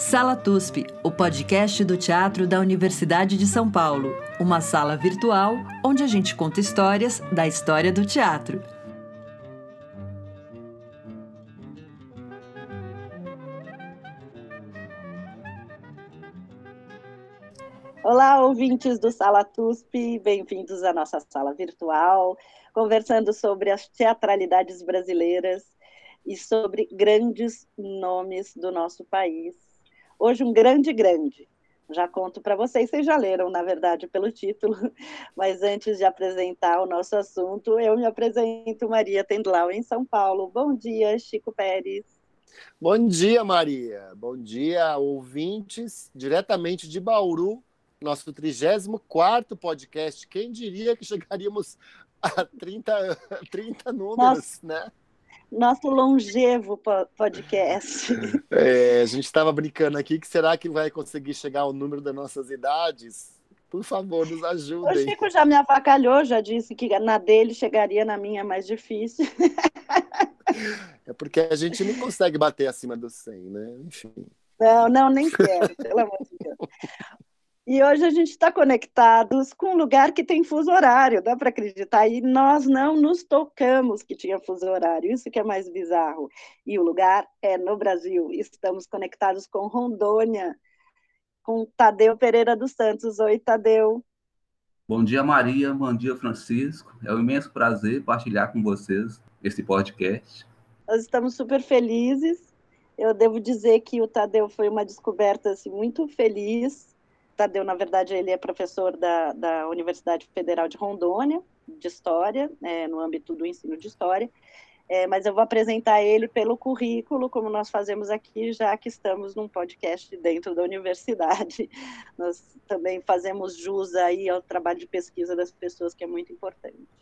Sala TUSP, o podcast do teatro da Universidade de São Paulo. Uma sala virtual onde a gente conta histórias da história do teatro. Olá, ouvintes do Sala TUSP, bem-vindos à nossa sala virtual, conversando sobre as teatralidades brasileiras e sobre grandes nomes do nosso país Hoje, um grande, grande. Já conto para vocês, vocês já leram, na verdade, pelo título, mas antes de apresentar o nosso assunto, eu me apresento Maria Tendlau, em São Paulo. Bom dia, Chico Pérez. Bom dia, Maria. Bom dia, ouvintes, diretamente de Bauru, nosso 34 podcast. Quem diria que chegaríamos a 30, 30 números, Nossa. né? Nosso longevo podcast. É, a gente estava brincando aqui que será que vai conseguir chegar ao número das nossas idades? Por favor, nos ajudem. O Chico já me avacalhou, já disse que na dele chegaria, na minha mais difícil. É porque a gente não consegue bater acima dos 100, né? Enfim. Não, não, nem quero, pelo amor de Deus. E hoje a gente está conectados com um lugar que tem fuso horário, dá para acreditar? E nós não nos tocamos que tinha fuso horário, isso que é mais bizarro. E o lugar é no Brasil. Estamos conectados com Rondônia, com Tadeu Pereira dos Santos. Oi, Tadeu. Bom dia, Maria. Bom dia, Francisco. É um imenso prazer partilhar com vocês esse podcast. Nós estamos super felizes. Eu devo dizer que o Tadeu foi uma descoberta assim, muito feliz Tadeu, na verdade, ele é professor da, da Universidade Federal de Rondônia, de História, é, no âmbito do ensino de História, é, mas eu vou apresentar ele pelo currículo, como nós fazemos aqui, já que estamos num podcast dentro da universidade. Nós também fazemos jus aí ao trabalho de pesquisa das pessoas, que é muito importante.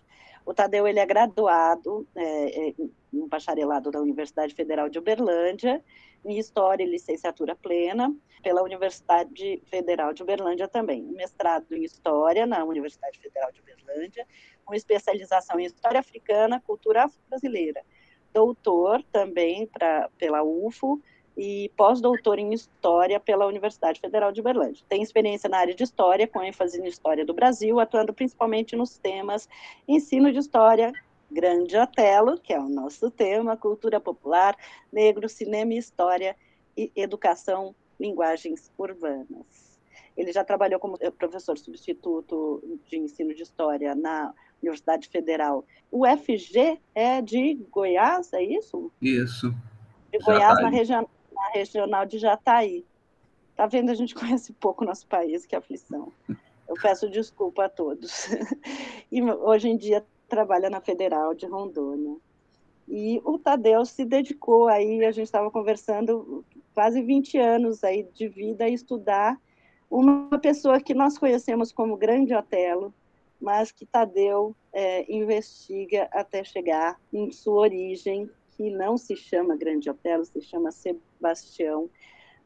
O Tadeu ele é graduado é, é, no bacharelado da Universidade Federal de Uberlândia, em História e Licenciatura Plena, pela Universidade Federal de Uberlândia também. Mestrado em História na Universidade Federal de Uberlândia, com especialização em História Africana, Cultura Afro-Brasileira. Doutor também pra, pela UFO, e pós-doutor em História pela Universidade Federal de Uberlândia. Tem experiência na área de História, com ênfase em História do Brasil, atuando principalmente nos temas ensino de História, Grande Otelo, que é o nosso tema, cultura popular, negro, cinema e história, e educação, linguagens urbanas. Ele já trabalhou como professor substituto de ensino de História na Universidade Federal. O FG é de Goiás, é isso? Isso. De Goiás, na região na regional de Jataí. Tá vendo? A gente conhece pouco nosso país, que aflição. Eu peço desculpa a todos. E hoje em dia trabalha na Federal de Rondônia. E o Tadeu se dedicou aí, a gente estava conversando, quase 20 anos aí de vida a estudar uma pessoa que nós conhecemos como Grande Otelo, mas que Tadeu é, investiga até chegar em sua origem, que não se chama Grande Otelo, se chama Sebastião.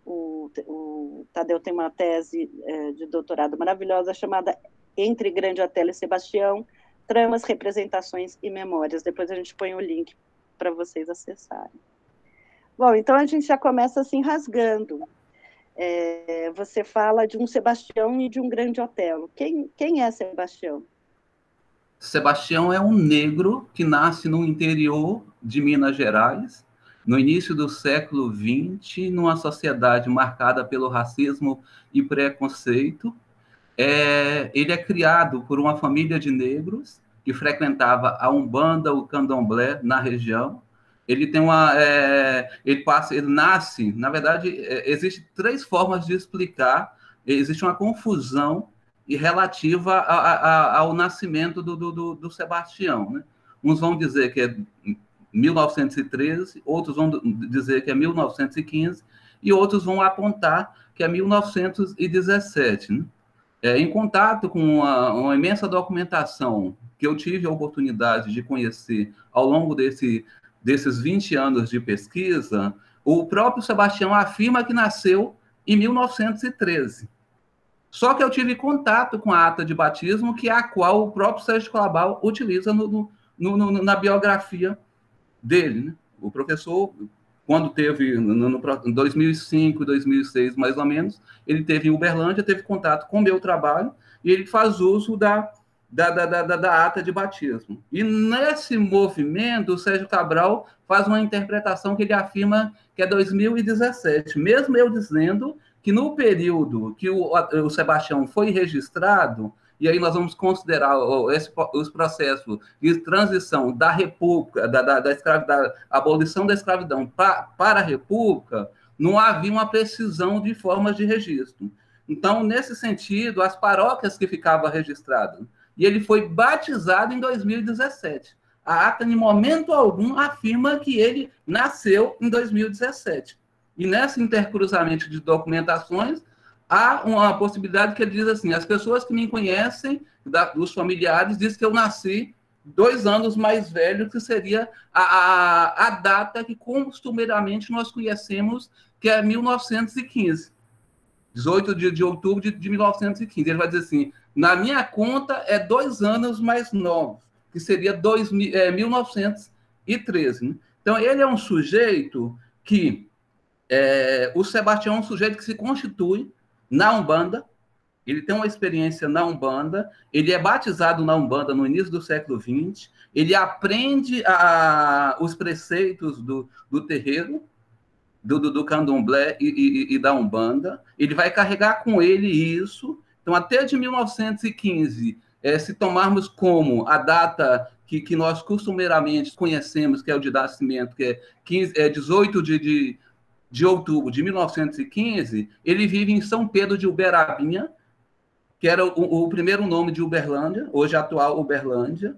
O, o Tadeu tem uma tese é, de doutorado maravilhosa chamada Entre Grande Otelo e Sebastião, Tramas, Representações e Memórias. Depois a gente põe o link para vocês acessarem. Bom, então a gente já começa assim rasgando. É, você fala de um Sebastião e de um Grande Otelo. Quem, quem é Sebastião? Sebastião é um negro que nasce no interior de Minas Gerais, no início do século XX, numa sociedade marcada pelo racismo e preconceito. É, ele é criado por uma família de negros que frequentava a Umbanda, o Candomblé, na região. Ele tem uma, é, ele passa, ele nasce. Na verdade, é, existe três formas de explicar. Existe uma confusão e relativa a, a, ao nascimento do, do, do Sebastião. Né? Uns vão dizer que é 1913, outros vão dizer que é 1915, e outros vão apontar que é 1917. Né? É, em contato com uma, uma, imensa documentação que eu tive a oportunidade de conhecer ao longo desse, desses 20 anos de pesquisa, o próprio Sebastião afirma que nasceu em 1913. Só que eu tive contato com a ata de batismo, que é a qual o próprio Sérgio Colabal utiliza no, no, no, na biografia dele. Né? O professor quando teve, no, no, em 2005, 2006, mais ou menos, ele teve em Uberlândia, teve contato com o meu trabalho, e ele faz uso da, da, da, da, da ata de batismo. E nesse movimento, o Sérgio Cabral faz uma interpretação que ele afirma que é 2017, mesmo eu dizendo que no período que o, o Sebastião foi registrado, e aí nós vamos considerar esse, os processos de transição da República, da, da, da, da abolição da escravidão pra, para a República, não havia uma precisão de formas de registro. Então, nesse sentido, as paróquias que ficavam registradas. E ele foi batizado em 2017. A ata, em momento algum, afirma que ele nasceu em 2017. E nesse intercruzamento de documentações, há uma possibilidade que ele diz assim: as pessoas que me conhecem, da, dos familiares, diz que eu nasci dois anos mais velho, que seria a, a, a data que costumeiramente nós conhecemos, que é 1915. 18 de, de outubro de, de 1915. Ele vai dizer assim: na minha conta é dois anos mais novo, que seria dois, é, 1913. Né? Então, ele é um sujeito que. É, o Sebastião é um sujeito que se constitui na Umbanda, ele tem uma experiência na Umbanda, ele é batizado na Umbanda no início do século XX, ele aprende a, os preceitos do, do terreiro, do, do, do candomblé e, e, e, da Umbanda, ele vai carregar com ele isso. Então, até de 1915, é, se tomarmos como a data que, que nós costumeiramente conhecemos, que é o de nascimento, que é, 15, é 18 de, de de outubro de 1915, ele vive em São Pedro de Uberabinha, que era o, o primeiro nome de Uberlândia, hoje atual Uberlândia.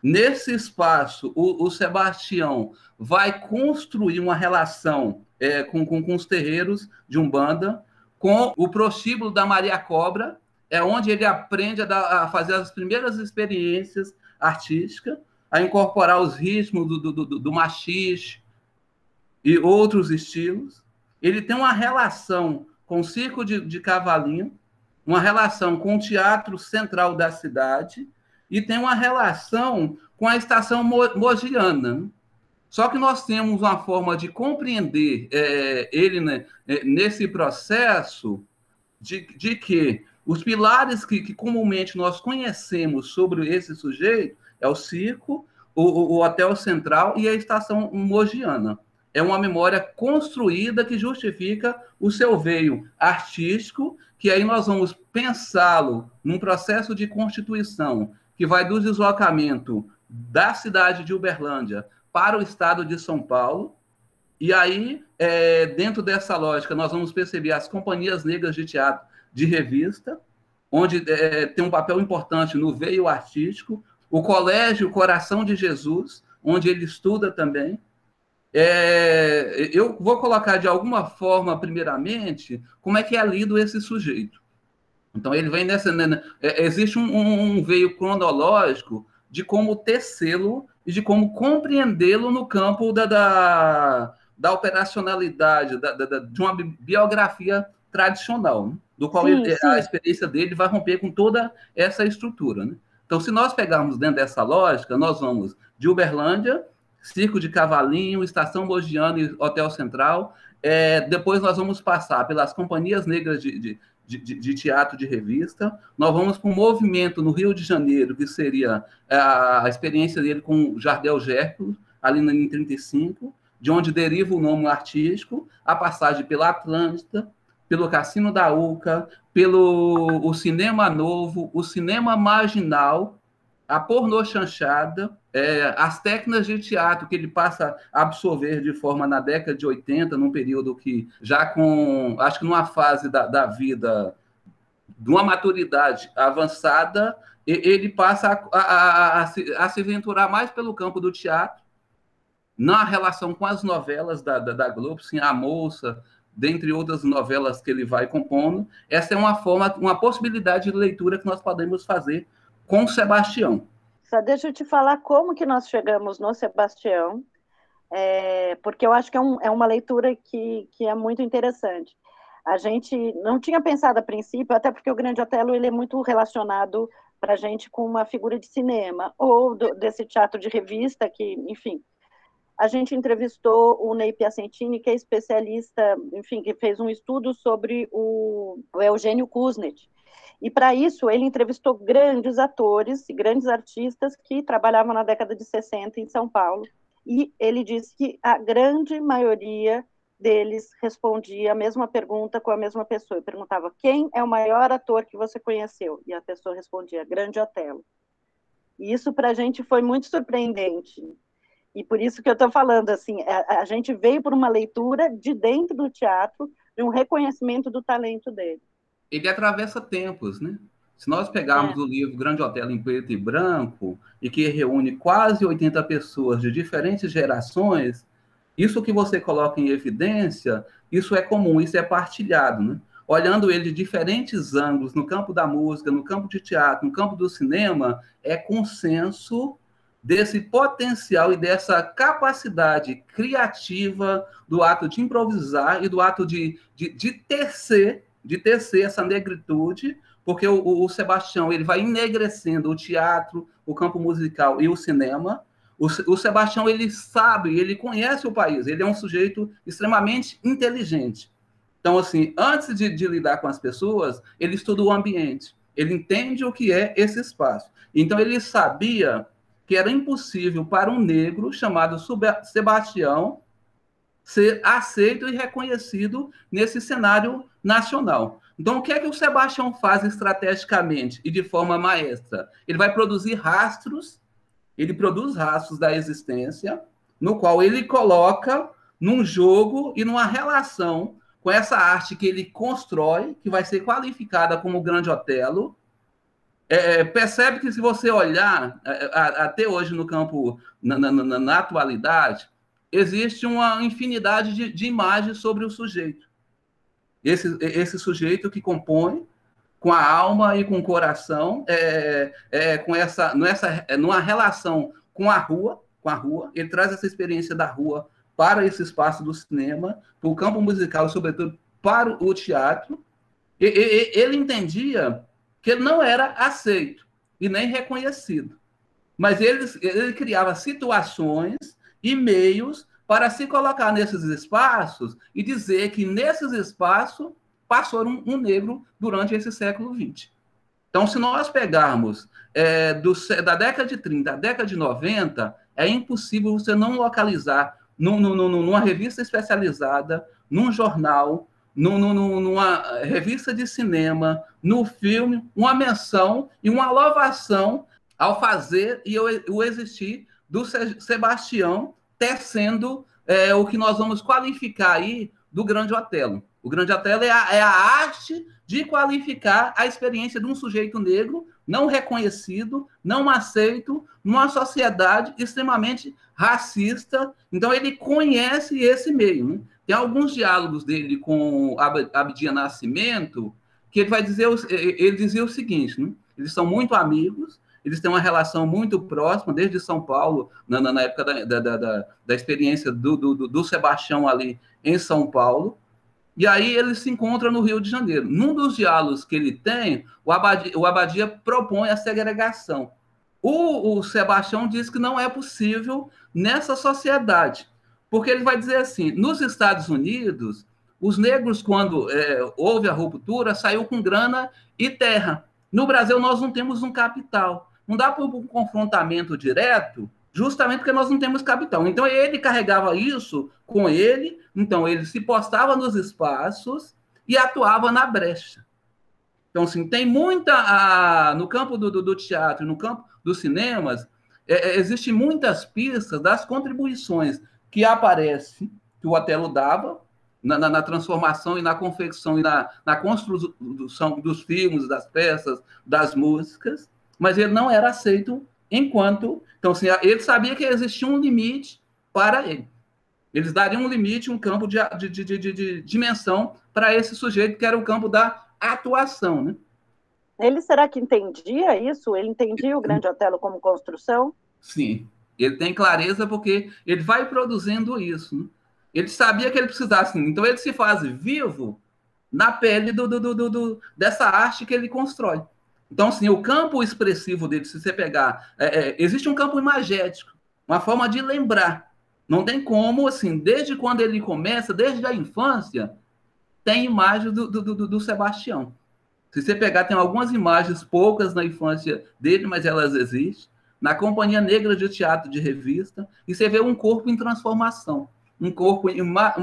Nesse espaço, o, o Sebastião vai construir uma relação é, com, com, com, os terreiros de Umbanda, com o prostíbulo da Maria Cobra, é onde ele aprende a, dar, a fazer as primeiras experiências artísticas, a incorporar os ritmos do, do, do, do machixe, e outros estilos. Ele tem uma relação com o circo de, de cavalinho, uma relação com o teatro central da cidade e tem uma relação com a estação mogiana. Só que nós temos uma forma de compreender é, ele né, é, nesse processo de, de que os pilares que, que, comumente nós conhecemos sobre esse sujeito é o circo, o, o hotel central e a estação mogiana é uma memória construída que justifica o seu veio artístico, que aí nós vamos pensá-lo num processo de constituição que vai do deslocamento da cidade de Uberlândia para o estado de São Paulo. E aí, é, dentro dessa lógica, nós vamos perceber as companhias negras de teatro de revista, onde é, tem um papel importante no veio artístico, o Colégio Coração de Jesus, onde ele estuda também, é, eu vou colocar de alguma forma, primeiramente, como é que é lido esse sujeito. Então, ele vem nessa. Né, né é, existe um, um, veio cronológico de como tecê-lo e de como compreendê-lo no campo da, da, da operacionalidade, da, da, de uma biografia tradicional, né? do qual sim, ele, sim. a experiência dele vai romper com toda essa estrutura. Né? Então, se nós pegarmos dentro dessa lógica, nós vamos de Uberlândia Circo de Cavalinho, Estação Bogiano e Hotel Central. É, depois nós vamos passar pelas companhias negras de, de, de, de teatro de revista. Nós vamos para um movimento no Rio de Janeiro, que seria a, a experiência dele com Jardel Gerco, ali em 35, de onde deriva o nome artístico, a passagem pela Atlântida, pelo Cassino da Uca, pelo o Cinema Novo, o Cinema Marginal, a pornô chanchada, é, as técnicas de teatro que ele passa a absorver de forma na década de 80, num período que já com, acho que numa fase da, da vida, de uma maturidade avançada, ele passa a, a, a, se, a se aventurar mais pelo campo do teatro, na relação com as novelas da, da, da Globo, sim, A Moça, dentre outras novelas que ele vai compondo. Essa é uma forma, uma possibilidade de leitura que nós podemos fazer com Sebastião. Só deixa eu te falar como que nós chegamos no Sebastião, é, porque eu acho que é, um, é, uma leitura que, que é muito interessante. A gente não tinha pensado a princípio, até porque o Grande Otelo ele é muito relacionado para a gente com uma figura de cinema, ou do, desse teatro de revista, que, enfim. a gente entrevistou o Ney Piacentini, que é especialista, enfim, que fez um estudo sobre o, o Eugênio Kuznet. E para isso ele entrevistou grandes atores e grandes artistas que trabalhavam na década de 60 em São Paulo. E ele disse que a grande maioria deles respondia a mesma pergunta com a mesma pessoa. Eu perguntava: "Quem é o maior ator que você conheceu?" E a pessoa respondia: "Grande Otelo". E isso para a gente foi muito surpreendente, e por isso que eu estou falando, assim, a, a, gente veio por uma leitura de dentro do teatro, de um reconhecimento do talento dele. Ele atravessa tempos, né? Se nós pegarmos é. o livro Grande Hotel em Preto e Branco, e que reúne quase 80 pessoas de diferentes gerações, isso que você coloca em evidência, isso é comum, isso é partilhado, né? Olhando ele de diferentes ângulos, no campo da música, no campo de teatro, no campo do cinema, é consenso desse potencial e dessa capacidade criativa do ato de improvisar e do ato de, de, de tecer, de tecer essa negritude, porque o, o Sebastião ele vai enegrecendo o teatro, o campo musical e o cinema. O, o Sebastião ele sabe, ele conhece o país, ele é um sujeito extremamente inteligente. Então, assim, antes de, de lidar com as pessoas, ele estuda o ambiente, ele entende o que é esse espaço. Então, ele sabia que era impossível para um negro chamado Sebastião ser aceito e reconhecido nesse cenário nacional. Então, o que é que o Sebastião faz estrategicamente e de forma maestra? Ele vai produzir rastros, ele produz rastros da existência, no qual ele coloca num jogo e numa relação com essa arte que ele constrói, que vai ser qualificada como Grande Otelo, é, é, percebe que se você olhar é, é, até hoje no campo, na, na, na, na atualidade, existe uma infinidade de, de, imagens sobre o sujeito. Esse, esse sujeito que compõe com a alma e com o coração, é, é, com essa, nessa, numa relação com a rua, com a rua, ele traz essa experiência da rua para esse espaço do cinema, para o campo musical, sobretudo para o teatro. E, e, ele entendia que ele não era aceito e nem reconhecido. Mas ele, ele criava situações e meios para se colocar nesses espaços e dizer que nesses espaços passou um, um negro durante esse século XX. Então, se nós pegarmos é, do, da década de 30 à década de 90, é impossível você não localizar num, num, numa revista especializada, num jornal, numa revista de cinema, no filme, uma menção e uma louvação ao fazer e o existir do Sebastião tecendo é, o que nós vamos qualificar aí do Grande Otelo. O Grande Otelo é a, é a arte de qualificar a experiência de um sujeito negro não reconhecido, não aceito, numa sociedade extremamente racista. Então, ele conhece esse meio. Né? Tem alguns diálogos dele com Abdia Nascimento que ele vai dizer, ele dizia o seguinte, né? eles são muito amigos, eles têm uma relação muito próxima, desde São Paulo, na, na época da, da, da, da experiência do, do, do, Sebastião ali em São Paulo, e aí ele se encontra no Rio de Janeiro. Num dos diálogos que ele tem, o Abadia, o Abadia propõe a segregação. O, o Sebastião diz que não é possível nessa sociedade, porque ele vai dizer assim: nos Estados Unidos, os negros, quando é, houve a ruptura, saiu com grana e terra. No Brasil, nós não temos um capital. Não dá para um confrontamento direto, justamente porque nós não temos capital. Então, ele carregava isso com ele, então, ele se postava nos espaços e atuava na brecha. Então, assim, tem muita. No campo do, do, do teatro, no campo dos cinemas, é, é existem muitas pistas das contribuições que aparece, que o Otelo dava, na, na, na, transformação e na confecção e na, na construção dos filmes, das peças, das músicas, mas ele não era aceito enquanto. Então, assim, ele sabia que existia um limite para ele. Eles dariam um limite, um campo de, de, de, de, de dimensão para esse sujeito, que era o campo da atuação. Né? Ele será que entendia isso? Ele entendia o Grande Otelo como construção? Sim, ele tem clareza porque ele vai produzindo isso. Né? Ele sabia que ele precisasse. Então ele se faz vivo na pele do, do, do, do, dessa arte que ele constrói. Então, assim, o campo expressivo dele, se você pegar, é, é, existe um campo imagético, uma forma de lembrar. Não tem como, assim, desde quando ele começa, desde a infância, tem imagem do, do, do, do Sebastião. Se você pegar, tem algumas imagens, poucas na infância dele, mas elas existem. Na Companhia Negra de Teatro de Revista, e você vê um corpo em transformação. Um corpo em, uma,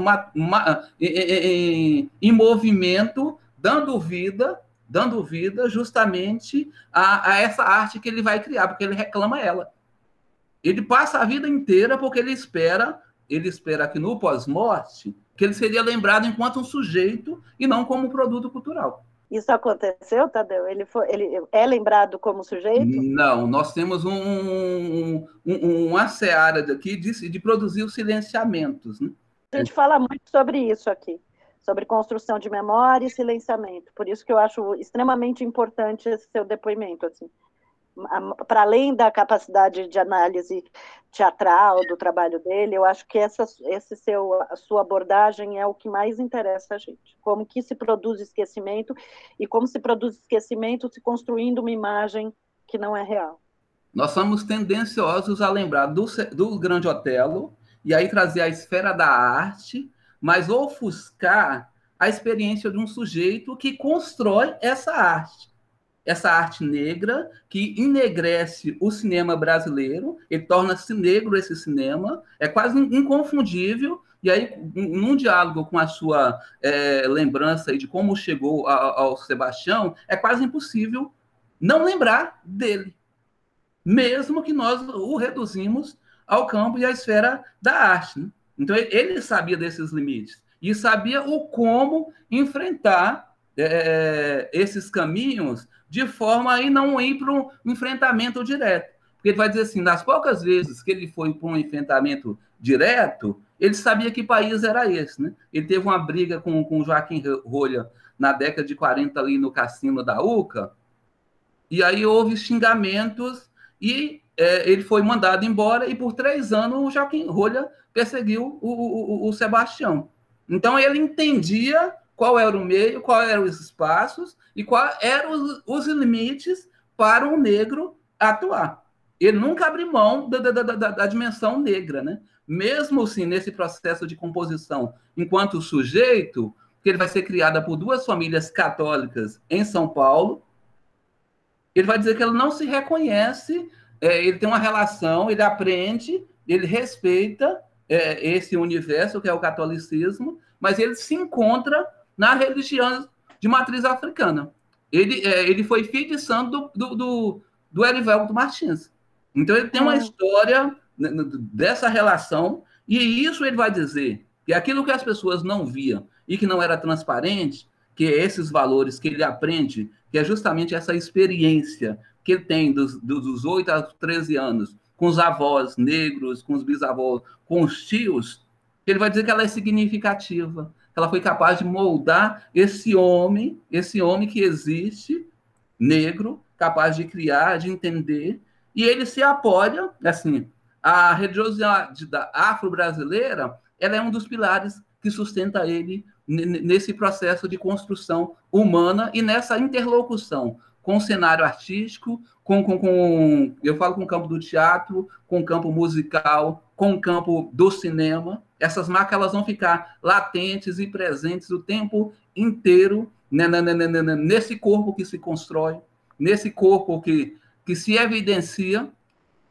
em, em movimento, dando vida, dando vida justamente a, a essa arte que ele vai criar, porque ele reclama ela. Ele passa a vida inteira porque ele espera, ele espera que no pós-morte, que ele seria lembrado enquanto um sujeito e não como um produto cultural. Isso aconteceu, Tadeu? Ele, foi, ele é lembrado como sujeito? Não, nós temos um, um, um, uma seara aqui de, de produzir os silenciamentos. Né? A gente fala muito sobre isso aqui, sobre construção de memória e silenciamento. Por isso que eu acho extremamente importante esse seu depoimento. Assim para além da capacidade de análise teatral do trabalho dele, eu acho que essa esse seu, a sua abordagem é o que mais interessa a gente. Como que se produz esquecimento e como se produz esquecimento se construindo uma imagem que não é real. Nós somos tendenciosos a lembrar do, do Grande Otelo e aí trazer a esfera da arte, mas ofuscar a experiência de um sujeito que constrói essa arte essa arte negra que enegrece o cinema brasileiro, ele torna-se negro esse cinema, é quase inconfundível. E aí, num diálogo com a sua é, lembrança de como chegou ao, Sebastião, é quase impossível não lembrar dele, mesmo que nós o reduzimos ao campo e à esfera da arte. Né? Então, ele sabia desses limites e sabia o como enfrentar é, esses caminhos de forma a não ir para um enfrentamento direto. Porque ele vai dizer assim, nas poucas vezes que ele foi para um enfrentamento direto, ele sabia que país era esse, né? Ele teve uma briga com, com Joaquim Rolha na década de 40 ali no cassino da UCA, e aí houve xingamentos e é, ele foi mandado embora e por três anos o Joaquim Rolha perseguiu o, o, o Sebastião. Então ele entendia qual era o meio, qual eram os espaços e quais eram os, os limites para um negro atuar. Ele nunca abre mão da, da, da, da, dimensão negra, né? Mesmo assim, nesse processo de composição, enquanto sujeito, que ele vai ser criada por duas famílias católicas em São Paulo, ele vai dizer que ele não se reconhece, é, ele tem uma relação, ele aprende, ele respeita é, esse universo que é o catolicismo, mas ele se encontra na religião de matriz africana. Ele, é, ele foi filho de santo do, do, do Erivelto Martins. Então, ele tem uma ah. história dessa relação, e isso ele vai dizer que aquilo que as pessoas não viam e que não era transparente, que é esses valores que ele aprende, que é justamente essa experiência que ele tem dos, dos 8 aos 13 anos, com os avós negros, com os bisavós, com os tios, ele vai dizer que ela é significativa, ela foi capaz de moldar esse homem, esse homem que existe, negro, capaz de criar, de entender, e ele se apoia, assim, a religiosidade afro-brasileira, ela é um dos pilares que sustenta ele nesse processo de construção humana e nessa interlocução com o cenário artístico, com, com, com, eu falo com o campo do teatro, com o campo musical, com o campo do cinema. Essas marcas elas vão ficar latentes e presentes o tempo inteiro né, né, né, nesse corpo que se constrói, nesse corpo que, que se evidencia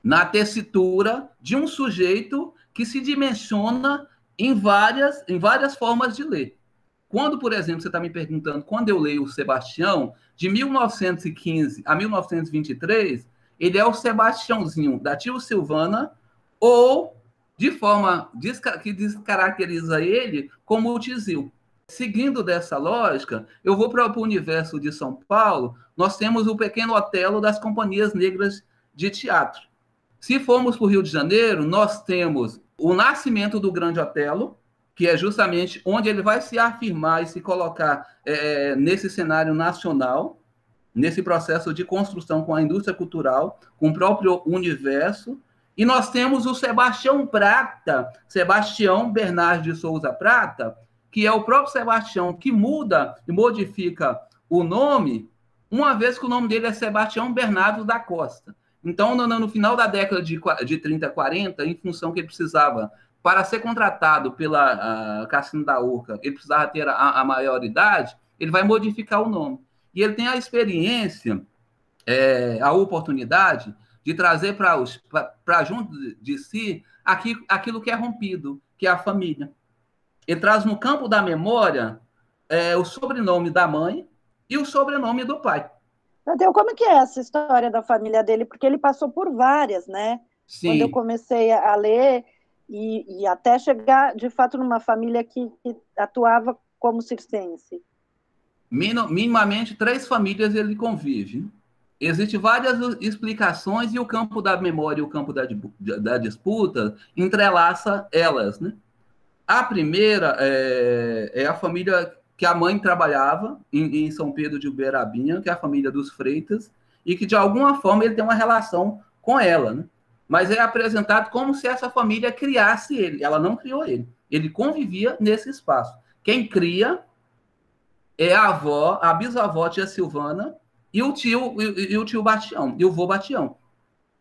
na tessitura de um sujeito que se dimensiona em várias, em várias formas de ler. Quando, por exemplo, você está me perguntando, quando eu leio o Sebastião, de 1915 a 1923, ele é o Sebastiãozinho da Tio Silvana, ou de forma que descaracteriza ele como o Tizil. Seguindo dessa lógica, eu vou para o universo de São Paulo, nós temos o Pequeno Otelo das companhias negras de teatro. Se formos para o Rio de Janeiro, nós temos o nascimento do Grande Otelo, que é justamente onde ele vai se afirmar e se colocar é, nesse cenário nacional, nesse processo de construção com a indústria cultural, com o próprio universo. E nós temos o Sebastião Prata, Sebastião Bernardo de Souza Prata, que é o próprio Sebastião que muda e modifica o nome, uma vez que o nome dele é Sebastião Bernardo da Costa. Então, no, no final da década de, de 30, 40, em função que ele precisava para ser contratado pela Cassino da Urca, ele precisava ter a, a maioridade, ele vai modificar o nome. E ele tem a experiência, é, a oportunidade de trazer para junto de si aqui, aquilo que é rompido, que é a família. Ele traz no campo da memória é, o sobrenome da mãe e o sobrenome do pai. Então, como que é essa história da família dele? Porque ele passou por várias, né? Sim. Quando eu comecei a ler e, e até chegar, de fato, numa família que, que atuava como circense. Minimamente, três famílias ele convive. Existem várias explicações e o campo da memória e o campo da, da disputa entrelaça elas, né? A primeira é, é, a família que a mãe trabalhava em, em, São Pedro de Uberabinha, que é a família dos Freitas, e que de alguma forma ele tem uma relação com ela, né? Mas é apresentado como se essa família criasse ele. Ela não criou ele. Ele convivia nesse espaço. Quem cria é a avó, a bisavó tia Silvana e o tio e, e o tio Batião, e o vô Batião,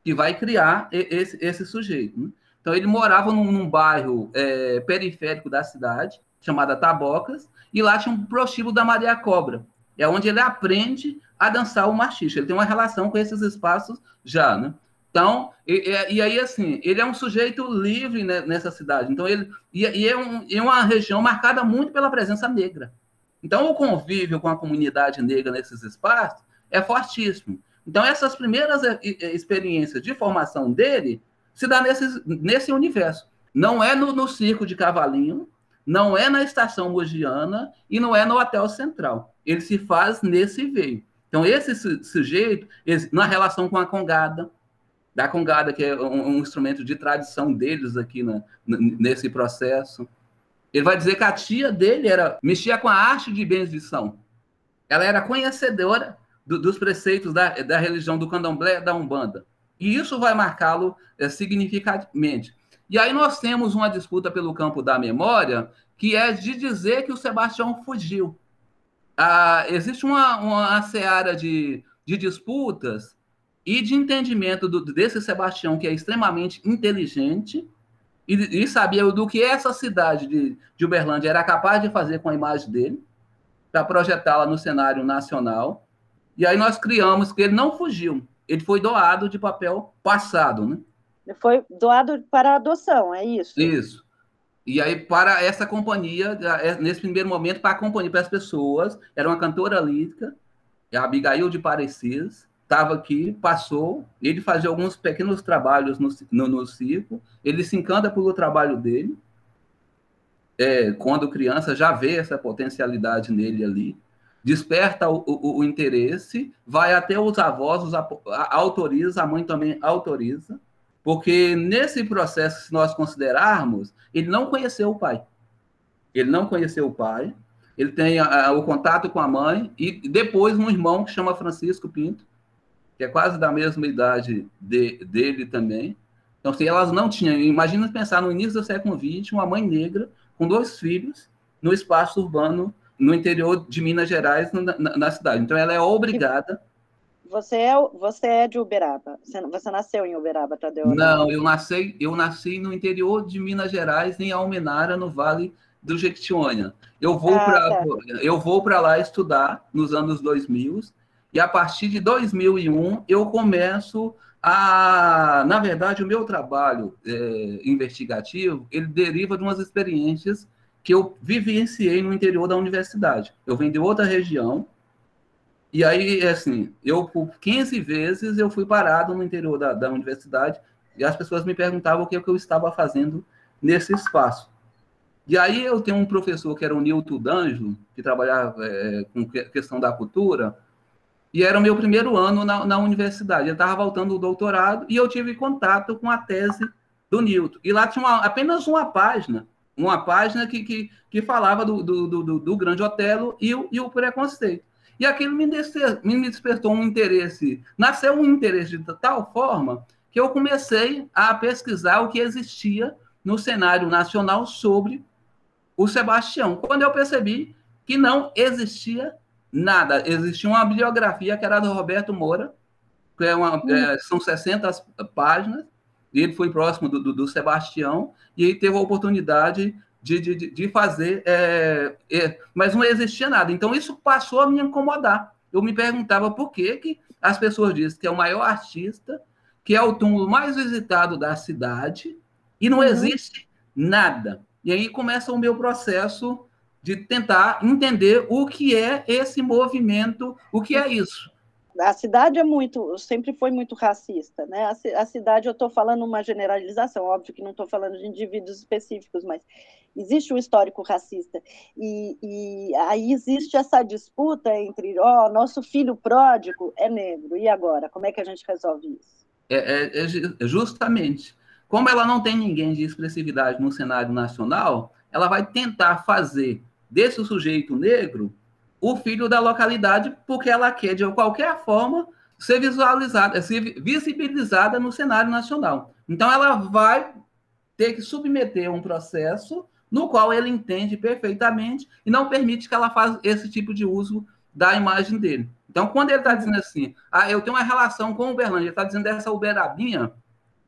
que vai criar esse, esse sujeito. Né? Então, ele morava num, num bairro é, periférico da cidade, chamada Tabocas, e lá tinha um prostíbulo da Maria Cobra. É onde ele aprende a dançar o machixe. Ele tem uma relação com esses espaços já, né? Então, e, e aí, assim, ele é um sujeito livre né, nessa cidade. Então, ele e, e é, um, é uma região marcada muito pela presença negra. Então, o convívio com a comunidade negra nesses espaços é fortíssimo. Então, essas primeiras é, experiências de formação dele se dá nesse, nesse universo. Não é no, no circo de cavalinho, não é na estação mogiana e não é no hotel central. Ele se faz nesse veio. Então, esse sujeito, na relação com a congada, da congada, que é um, um instrumento de tradição deles aqui na, nesse processo, ele vai dizer que a tia dele era mexia com a arte de bendição. Ela era conhecedora do, dos preceitos da, da religião do candomblé da Umbanda. E isso vai marcá-lo é, significativamente. E aí nós temos uma disputa pelo campo da memória, que é de dizer que o Sebastião fugiu. Ah, existe uma, uma seara de, de disputas e de entendimento do, desse Sebastião, que é extremamente inteligente, e, e, sabia do que essa cidade de, de Uberlândia era capaz de fazer com a imagem dele, para projetá-la no cenário nacional. E aí nós criamos que ele não fugiu, ele foi doado de papel passado, né? Foi doado para adoção, é isso? Isso. E aí, para essa companhia, é, nesse primeiro momento, para a companhia, para as pessoas, era uma cantora lírica, a Abigail de Parecis, estava aqui, passou, ele fazia alguns pequenos trabalhos no, no, no circo, ele se encanta pelo trabalho dele, é, quando criança, já vê essa potencialidade nele ali, desperta o, o, o interesse, vai até os avós, os, a, autoriza, a mãe também autoriza, porque nesse processo, se nós considerarmos, ele não conheceu o pai. Ele não conheceu o pai, ele tem a, o contato com a mãe e depois um irmão que chama Francisco Pinto, que é quase da mesma idade de, dele também. Então, se elas não tinham, imagina pensar no início do século XX, uma mãe negra com dois filhos no espaço urbano no interior de Minas Gerais, na, na cidade. Então, ela é obrigada. Você é, você é de Uberaba? Você, você nasceu em Uberaba, Tadeu? Não, eu nasci, eu nasci no interior de Minas Gerais, em Almenara, no Vale do Jequitinhonha. Eu vou ah, para tá. eu vou para lá estudar nos anos 2000 e a partir de 2001 eu começo a, na verdade, o meu trabalho é, investigativo ele deriva de umas experiências que eu vivenciei no interior da universidade. Eu venho de outra região, e aí, assim, eu por 15 vezes eu fui parado no interior da, da universidade, e as pessoas me perguntavam o que, é que eu estava fazendo nesse espaço. E aí eu tenho um professor que era o Nilton D'Angelo, que trabalhava é, com questão da cultura, e era o meu primeiro ano na, na universidade. Eu estava voltando do doutorado e eu tive contato com a tese do Newton. E lá tinha uma, apenas uma página uma página que, que, que falava do, do, do, do Grande Otelo e o, e o preconceito. E aquilo me, me despertou um interesse, nasceu um interesse de tal forma que eu comecei a pesquisar o que existia no cenário nacional sobre o Sebastião, quando eu percebi que não existia nada. Existia uma bibliografia que era do Roberto Moura, que é uma, é, são 60 páginas, ele foi próximo do, do, do Sebastião, e ele teve a oportunidade de, de, de fazer, é, é, mas não existia nada. Então, isso passou a me incomodar. Eu me perguntava por que, que as pessoas dizem que é o maior artista, que é o túmulo mais visitado da cidade, e não uhum. existe nada. E aí começa o meu processo de tentar entender o que é esse movimento, o que é isso. A cidade é muito, sempre foi muito racista, né? A, a cidade, eu estou falando uma generalização, óbvio que não estou falando de indivíduos específicos, mas existe um histórico racista. E, e aí existe essa disputa entre, ó, oh, nosso filho pródigo é negro, e agora? Como é que a gente resolve isso? É, é, é justamente. Como ela não tem ninguém de expressividade no cenário nacional, ela vai tentar fazer desse sujeito negro o filho da localidade, porque ela quer, de qualquer forma, ser visualizada, ser visibilizada no cenário nacional. Então, ela vai ter que submeter um processo no qual ele entende perfeitamente e não permite que ela faça esse tipo de uso da imagem dele. Então, quando ele está dizendo assim, ah, eu tenho uma relação com o Uberlândia, ele está dizendo dessa Uberabinha,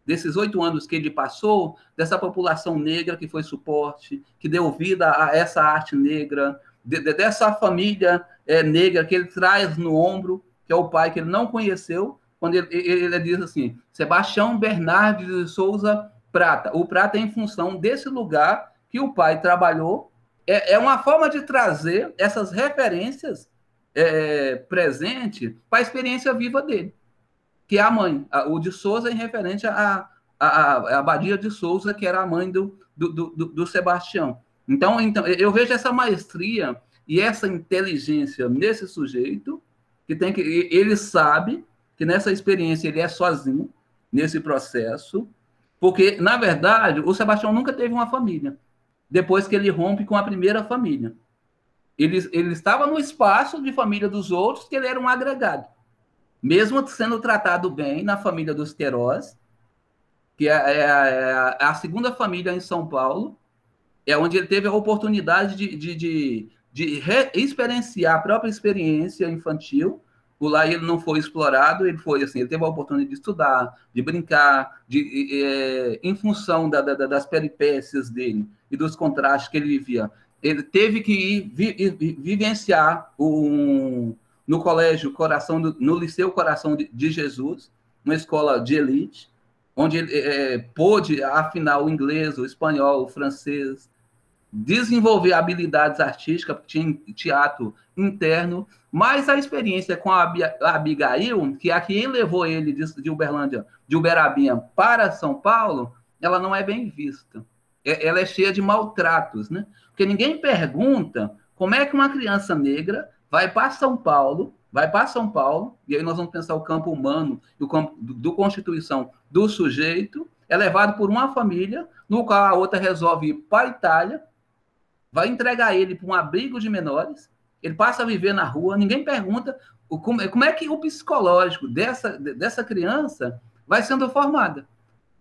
desses oito anos que ele passou, dessa população negra que foi suporte, que deu vida a essa arte negra, de, de, dessa família é, negra que ele traz no ombro, que é o pai que ele não conheceu, quando ele, ele, ele diz assim, Sebastião Bernardes de Souza Prata. O Prata é em função desse lugar que o pai trabalhou. É, é uma forma de trazer essas referências é, presente para a experiência viva dele que é a mãe. O de Souza em referente à, à, Abadia de Souza, que era a mãe do, do, do, do Sebastião. Então, então, eu vejo essa maestria e essa inteligência nesse sujeito, que tem que. Ele sabe que nessa experiência ele é sozinho, nesse processo, porque, na verdade, o Sebastião nunca teve uma família, depois que ele rompe com a primeira família. Ele, ele estava no espaço de família dos outros, que ele era um agregado mesmo sendo tratado bem na família dos Queiroz, que é, é, é, a segunda família em São Paulo, é onde ele teve a oportunidade de, de, de, de experienciar a própria experiência infantil. Por lá ele não foi explorado, ele foi assim, ele teve a oportunidade de estudar, de brincar, de, é, em função da, da, das peripécias dele e dos contrastes que ele vivia. Ele teve que ir, vi, vivenciar um, no colégio Coração do, no Liceu Coração de, Jesus, uma escola de elite, onde ele é, pôde afinar o inglês, o espanhol, o francês, desenvolver habilidades artísticas, tinha teatro interno, mas a experiência com a Abigail, que é a quem levou ele de, de Uberlândia, de Uberabinha para São Paulo, ela não é bem vista. É, ela é cheia de maltratos, né? Porque ninguém pergunta como é que uma criança negra vai para São Paulo, vai para São Paulo, e aí nós vamos pensar o campo humano, o campo do, do constituição do sujeito, é levado por uma família, no qual a outra resolve ir para a Itália, vai entregar ele para um abrigo de menores, ele passa a viver na rua, ninguém pergunta como, como é que o psicológico dessa, dessa criança vai sendo formada.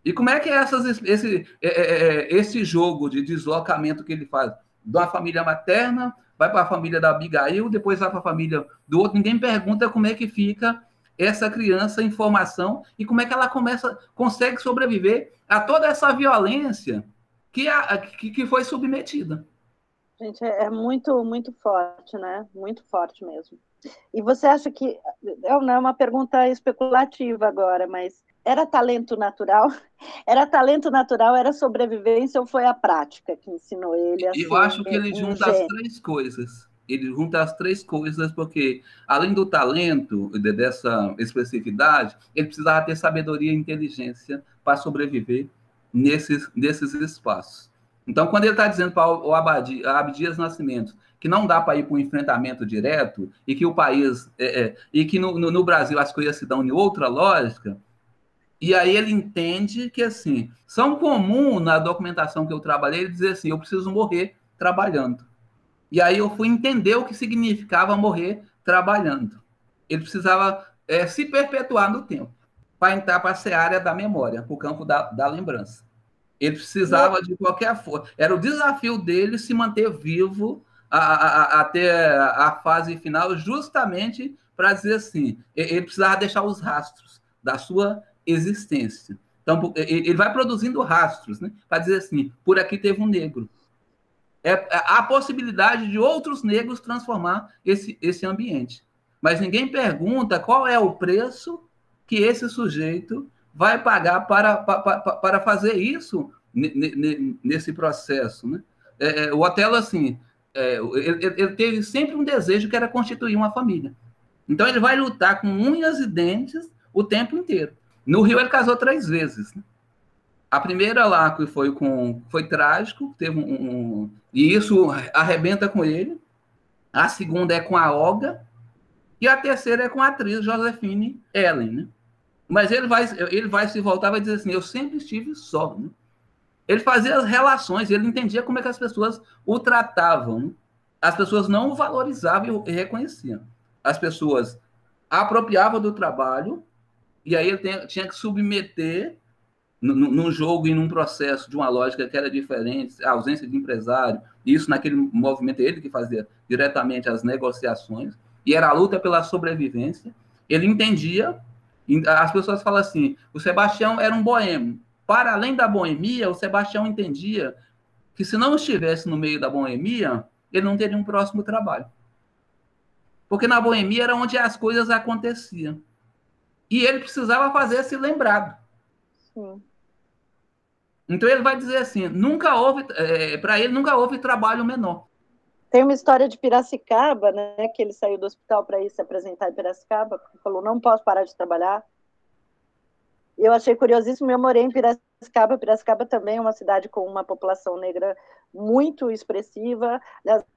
E como é que é essas, esse, é, é, esse jogo de deslocamento que ele faz? Uma família materna vai para a família da Abigail, depois vai para a família do outro. Ninguém pergunta como é que fica essa criança em formação e como é que ela começa, consegue sobreviver a toda essa violência que, a, que, que foi submetida. Gente, é, é muito, muito forte, né? Muito forte mesmo. E você acha que, é uma pergunta especulativa agora, mas era talento natural? Era talento natural, era sobrevivência ou foi a prática que ensinou ele a Eu acho que ele junta as três coisas. Ele junta as três coisas porque, além do talento, dessa especificidade, ele precisava ter sabedoria e inteligência para sobreviver nesses, nesses espaços. Então, quando ele está dizendo para o Abdias Nascimento que não dá para ir para um enfrentamento direto e que o país é, é, e que no, no, no Brasil as coisas se dão em outra lógica, e aí ele entende que, assim, são comum na documentação que eu trabalhei dizer assim, eu preciso morrer trabalhando. E aí eu fui entender o que significava morrer trabalhando. Ele precisava é, se perpetuar no tempo para entrar para a área da memória, para o campo da, da lembrança. Ele precisava, de qualquer forma, era o desafio dele se manter vivo a, a, a, até a fase final, justamente para dizer assim, ele precisava deixar os rastros da sua existência. Então, ele vai produzindo rastros, né? Para dizer assim, por aqui teve um negro. É, é a possibilidade de outros negros transformar esse, esse ambiente. Mas ninguém pergunta qual é o preço que esse sujeito vai pagar para, para, para fazer isso nesse processo. Né? É, é, o Otelo, assim, é, ele, ele, teve sempre um desejo que era constituir uma família. Então ele vai lutar com unhas e dentes o tempo inteiro. No Rio ele casou três vezes. Né? A primeira lá que foi com foi trágico, teve um, um, e isso arrebenta com ele. A segunda é com a Olga e a terceira é com a atriz Josephine Ellen, né? Mas ele vai ele vai se voltar vai dizer assim, eu sempre estive só, né? Ele fazia as relações, ele entendia como é que as pessoas o tratavam. Né? As pessoas não o valorizavam e reconheciam. As pessoas apropriavam do trabalho e aí ele tinha que submeter num jogo e num processo de uma lógica que era diferente, a ausência de empresário, isso naquele movimento ele que fazia diretamente as negociações, e era a luta pela sobrevivência. Ele entendia, as pessoas falam assim, o Sebastião era um boêmio. Para além da boemia, o Sebastião entendia que se não estivesse no meio da boemia, ele não teria um próximo trabalho. Porque na boemia era onde as coisas aconteciam. E ele precisava fazer-se lembrado. Sim. Então ele vai dizer assim: nunca houve, é, para ele nunca houve trabalho menor. Tem uma história de Piracicaba, né? Que ele saiu do hospital para ir se apresentar em Piracicaba, porque falou: não posso parar de trabalhar. Eu achei curiosíssimo. Eu morei em Piracicaba. Piracicaba também é uma cidade com uma população negra muito expressiva,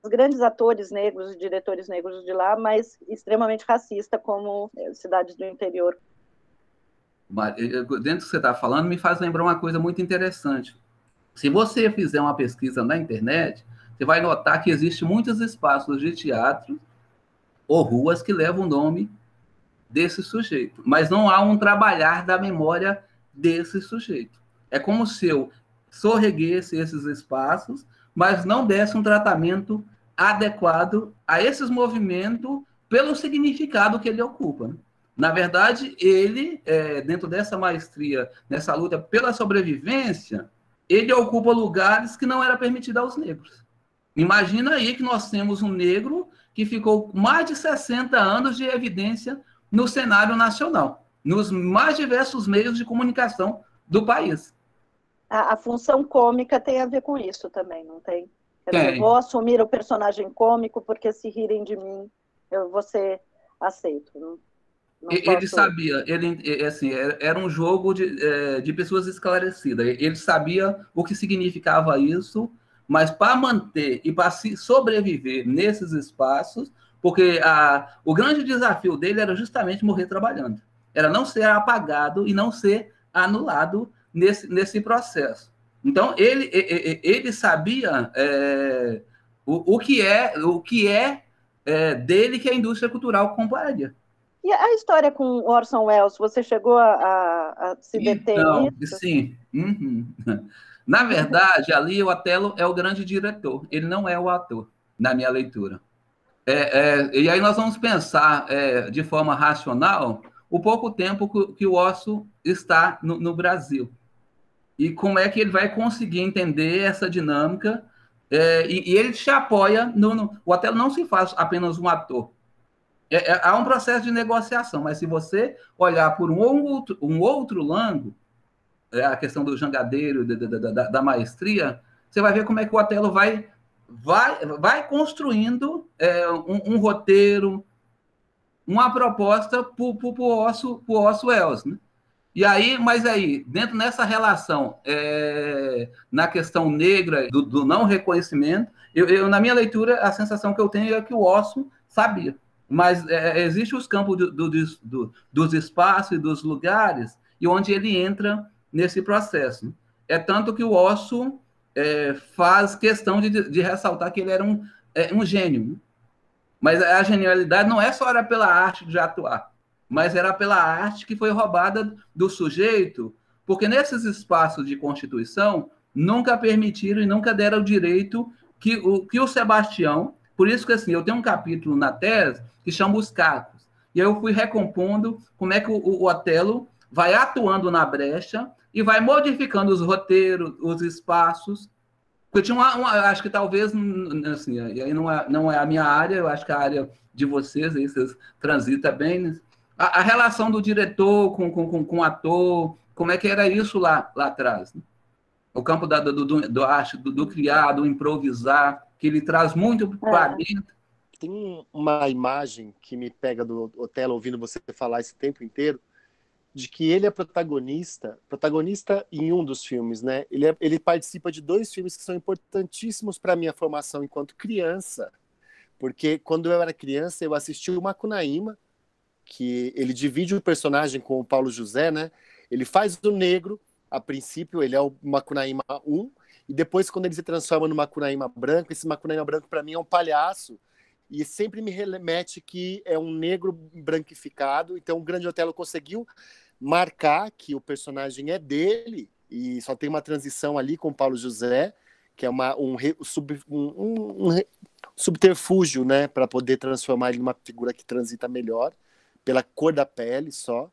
os grandes atores negros e diretores negros de lá, mas extremamente racista, como cidades do interior dentro do que você está falando, me faz lembrar uma coisa muito interessante. Se você fizer uma pesquisa na internet, você vai notar que existem muitos espaços de teatro ou ruas que levam o nome desse sujeito, mas não há um trabalhar da memória desse sujeito. É como se eu sorreguesse esses espaços, mas não desse um tratamento adequado a esses movimentos pelo significado que ele ocupa. Né? Na verdade, ele, é, dentro dessa maestria, nessa luta pela sobrevivência, ele ocupa lugares que não era permitido aos negros. Imagina aí que nós temos um negro que ficou mais de 60 anos de evidência no cenário nacional, nos mais diversos meios de comunicação do país. A, a função cômica tem a ver com isso também, não tem? Quer dizer, vou assumir o personagem cômico porque se rirem de mim, eu vou ser aceito. Não? Ele sabia, ele assim, era um jogo de, é, de pessoas esclarecidas. Ele sabia o que significava isso, mas para manter e para se sobreviver nesses espaços, porque a, o grande desafio dele era justamente morrer trabalhando, era não ser apagado e não ser anulado nesse, nesse processo. Então ele, ele sabia é, o, o que é o que é, é dele que a indústria cultural compararia. E a história com Orson Welles, você chegou a, a, a se deter então, nisso? Sim. Uhum. Na verdade, ali o Otelo é o grande diretor, ele não é o ator, na minha leitura. É, é, e aí nós vamos pensar é, de forma racional o pouco tempo que, que o Orson está no, no, Brasil. E como é que ele vai conseguir entender essa dinâmica. É, e, e, ele te apoia. No, no, o Otelo não se faz apenas um ator, é, é, há um processo de negociação, mas se você olhar por um outro, um outro lado, é a questão do jangadeiro, da, da, da, maestria, você vai ver como é que o Otelo vai, vai, vai construindo é, um, um, roteiro, uma proposta para o Osso, Osso Wells, né? E aí, mas aí, dentro nessa relação, é, na questão negra do, do não reconhecimento, eu, eu, na minha leitura, a sensação que eu tenho é que o Osso sabia mas é, é existe os campos do, do, do, dos espaços e dos lugares e onde ele entra nesse processo. É tanto que o Osso é, faz questão de, de, ressaltar que ele era um, é, um gênio. Mas a genialidade não é só era pela arte de atuar, mas era pela arte que foi roubada do sujeito, porque nesses espaços de constituição nunca permitiram e nunca deram o direito que o, que o Sebastião, por isso que assim, eu tenho um capítulo na tese que chama Os Cacos. E eu fui recompondo como é que o, o Otelo vai atuando na brecha e vai modificando os roteiros, os espaços. Porque tinha uma, uma acho que talvez, assim, aí não é, não é a minha área, eu acho que a área de vocês, aí vocês transitam bem. Né? A, a, relação do diretor com, com, com, o ator, como é que era isso lá, lá atrás? Né? O campo da, do, do, do arte, do, do criar, do improvisar, que ele traz muito para é. dentro. Tem uma imagem que me pega do Otelo ouvindo você falar esse tempo inteiro, de que ele é protagonista, protagonista em um dos filmes, né? Ele, é, ele participa de dois filmes que são importantíssimos para minha formação enquanto criança, porque quando eu era criança eu assisti o Macunaíma, que ele divide o personagem com o Paulo José, né? Ele faz do negro, a princípio ele é o Macunaíma 1, e depois quando ele se transforma no Macunaíma branco, esse Macunaíma branco para mim é um palhaço, e sempre me remete que é um negro branquificado, então o Grande Otelo conseguiu marcar que o personagem é dele. E só tem uma transição ali com Paulo José, que é uma, um, sub, um, um subterfúgio, né, para poder transformar ele numa figura que transita melhor, pela cor da pele só.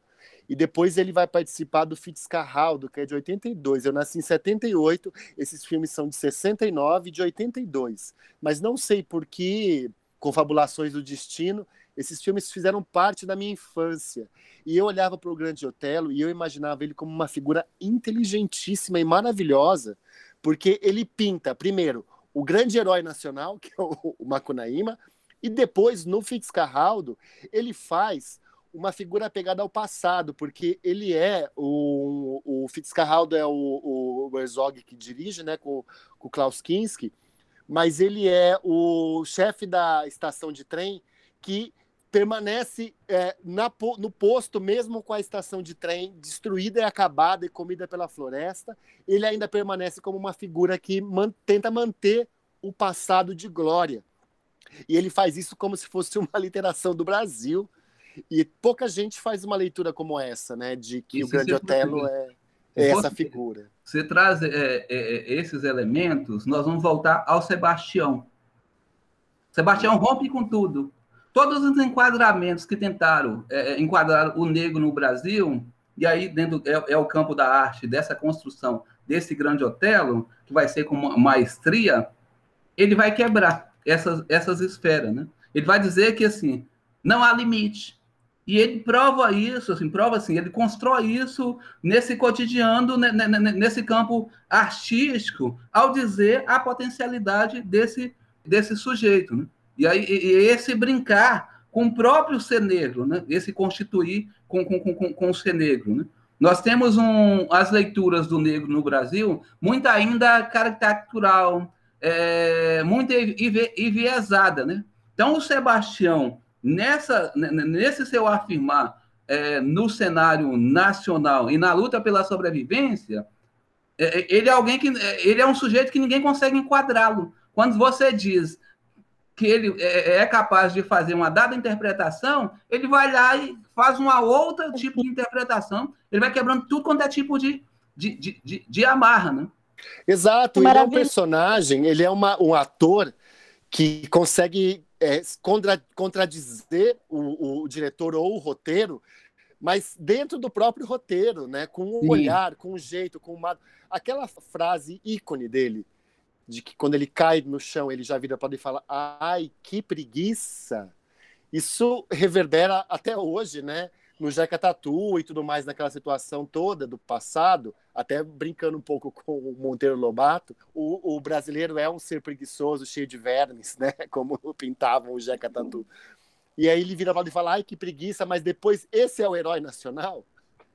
E depois ele vai participar do Fitzcarraldo, que é de 82. Eu nasci em 78, esses filmes são de 69 e de 82. Mas não sei por que Confabulações do Destino esses filmes fizeram parte da minha infância. E eu olhava para o Grande Otelo e eu imaginava ele como uma figura inteligentíssima e maravilhosa, porque ele pinta, primeiro, o grande herói nacional, que é o, Macunaíma, e depois, no Fitzcarraldo, ele faz uma figura pegada ao passado, porque ele é o, o Fitzcarraldo é o, o Herzog que dirige, né, com, com o Klaus Kinski, mas ele é o chefe da estação de trem que permanece é, na, no posto, mesmo com a estação de trem destruída e acabada e comida pela floresta, ele ainda permanece como uma figura que man, tenta manter o passado de glória. E ele faz isso como se fosse uma literação do Brasil. E pouca gente faz uma leitura como essa, né? De que isso o Grande Otelo é, é essa figura. Você traz é, é, é, esses elementos, nós vamos voltar ao Sebastião. Sebastião rompe com tudo todos os enquadramentos que tentaram é, é, enquadrar o negro no Brasil, e aí dentro é, é, o campo da arte, dessa construção desse grande Otelo, que vai ser com maestria, ele vai quebrar essas, essas esferas, né? Ele vai dizer que, assim, não há limite. E ele prova isso, assim, prova assim, ele constrói isso nesse cotidiano, nesse campo artístico, ao dizer a potencialidade desse, desse sujeito, né? E aí e esse brincar com o próprio ser negro, né? esse constituir com, com, com, com o ser negro. Né? Nós temos um, as leituras do negro no Brasil muito ainda caricatural, é, muito enviesada. Né? Então, o Sebastião, nessa, nesse seu afirmar é, no cenário nacional e na luta pela sobrevivência, é, ele é alguém que ele é um sujeito que ninguém consegue enquadrá-lo. Quando você diz que ele é, é capaz de fazer uma dada interpretação, ele vai lá e faz uma outra tipo de interpretação, ele vai quebrando tudo quanto é tipo de, de, de, de, de amarra, né? Exato, ele é um personagem, ele é uma, um ator que consegue é, contra, contradizer o, o, diretor ou o roteiro, mas dentro do próprio roteiro, né? Com o um olhar, com o um jeito, com uma... aquela frase ícone dele, de que quando ele cai no chão, ele já vira para ele e fala: ai, que preguiça. Isso reverbera até hoje, né? No Jeca Tatu e tudo mais, naquela situação toda do passado, até brincando um pouco com o Monteiro Lobato, o, o brasileiro é um ser preguiçoso, cheio de vermes, né? Como pintavam o Jeca Tatu. E aí ele vira para e fala: ai, que preguiça, mas depois esse é o herói nacional?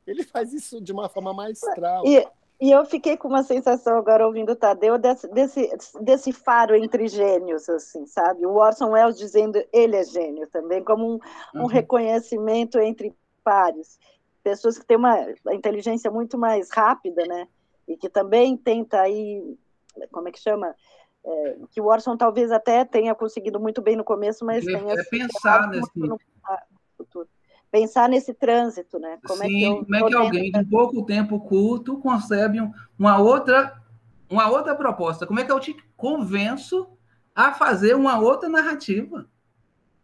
Ele faz isso de uma forma maestral. E, e eu fiquei com uma sensação agora ouvindo o Tadeu desse, desse, desse faro entre gênios, assim, sabe? O Orson Welles dizendo ele é gênio também, como um, um uhum. reconhecimento entre pares. Pessoas que têm uma inteligência muito mais rápida, né? E que também tenta aí, como é que chama? É, que o Orson talvez até tenha conseguido muito bem no começo, mas é, tenha... É pensar nesse... No futuro pensar nesse trânsito, né? Como Sim, é que, como é que alguém de pouco tempo curto concebe uma outra, uma outra proposta? Como é que eu te convenço a fazer uma outra narrativa?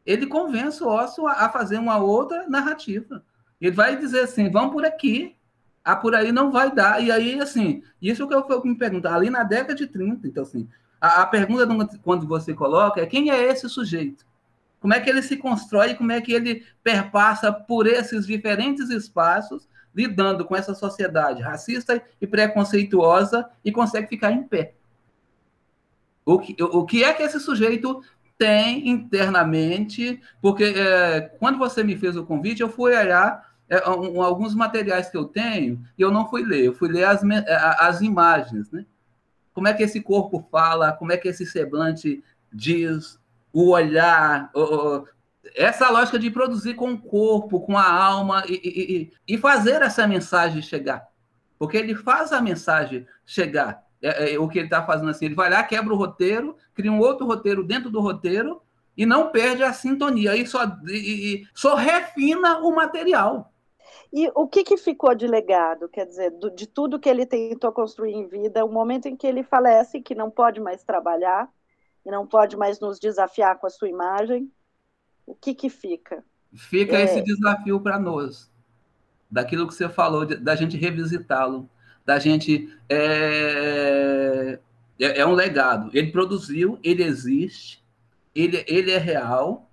Ele convence o Osso a fazer uma outra narrativa. Ele vai dizer assim: vamos por aqui. por aí não vai dar. E aí, assim, isso que eu, eu me pergunto, ali na década de 30, então, assim, a, a pergunta quando você coloca é quem é esse sujeito? Como é que ele se constrói, como é que ele perpassa por esses diferentes espaços, lidando com essa sociedade racista e preconceituosa e consegue ficar em pé. O que, o que é que esse sujeito tem internamente? Porque é, quando você me fez o convite, eu fui olhar é, um, alguns materiais que eu tenho e eu não fui ler, eu fui ler as, as imagens, né? Como é que esse corpo fala, como é que esse semblante diz, o olhar, o, essa lógica de produzir com o corpo, com a alma e, e, e fazer essa mensagem chegar. Porque ele faz a mensagem chegar. É, é, o que ele está fazendo assim, ele vai lá, quebra o roteiro, cria um outro roteiro dentro do roteiro e não perde a sintonia, e só, e, e só refina o material. E o que, que ficou de legado? Quer dizer, do, de tudo que ele tentou construir em vida, o momento em que ele falece que não pode mais trabalhar e não pode mais nos desafiar com a sua imagem, o que, que fica? Fica é... esse desafio para nós, daquilo que você falou, da gente revisitá-lo, da gente. É... é, é um legado. Ele produziu, ele existe, ele, ele é real,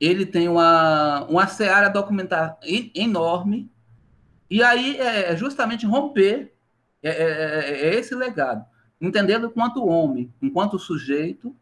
ele tem uma, uma seara documentar enorme, e aí é justamente romper é, é, é, é esse legado, entendendo enquanto homem, enquanto sujeito,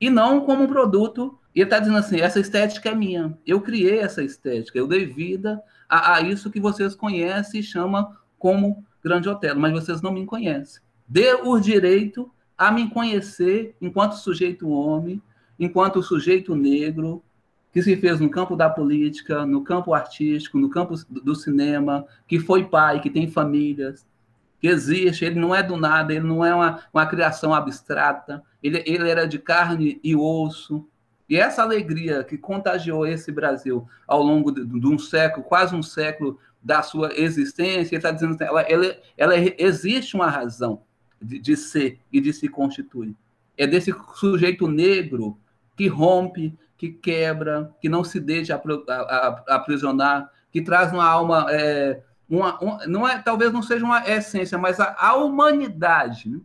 e não como um produto. E ele está dizendo assim: essa estética é minha, eu criei essa estética, eu dei vida a, a isso que vocês conhecem e chamam como Grande Otelo, mas vocês não me conhecem. Dê o direito a me conhecer enquanto sujeito homem, enquanto sujeito negro, que se fez no campo da política, no campo artístico, no campo do cinema, que foi pai, que tem famílias, que existe, ele não é do nada, ele não é uma, uma criação abstrata, ele, ele era de carne e osso. E essa alegria que contagiou esse Brasil ao longo de, de um século, quase um século da sua existência, ele está dizendo que ela, ela, ela, existe uma razão de, de ser e de se constituir. É desse sujeito negro que rompe, que quebra, que não se deixa aprisionar, que traz uma alma, é, uma, uma, não é, talvez não seja uma essência, mas a, a humanidade. Né?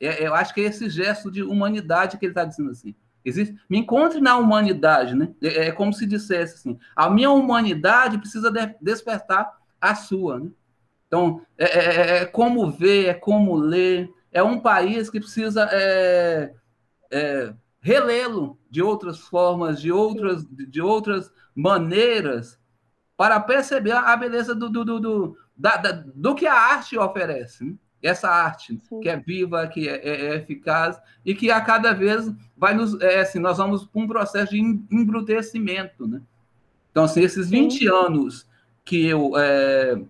É, eu acho que é esse gesto de humanidade que ele está dizendo assim. Existe, me encontre na humanidade, né? É, é, como se dissesse assim: a minha humanidade precisa de, despertar a sua. Né? Então, é, é, é, é como ver, é como ler. É um país que precisa é, é relê-lo de outras formas, de outras, de outras maneiras, para perceber a beleza do, do, do, do, da, da, do que a arte oferece. Né? Essa arte Sim. que é viva, que é, é, é, eficaz e que a cada vez vai nos. É, assim, nós vamos para um processo de embrutecimento. Né? Então, assim, esses 20 Sim. anos que eu é,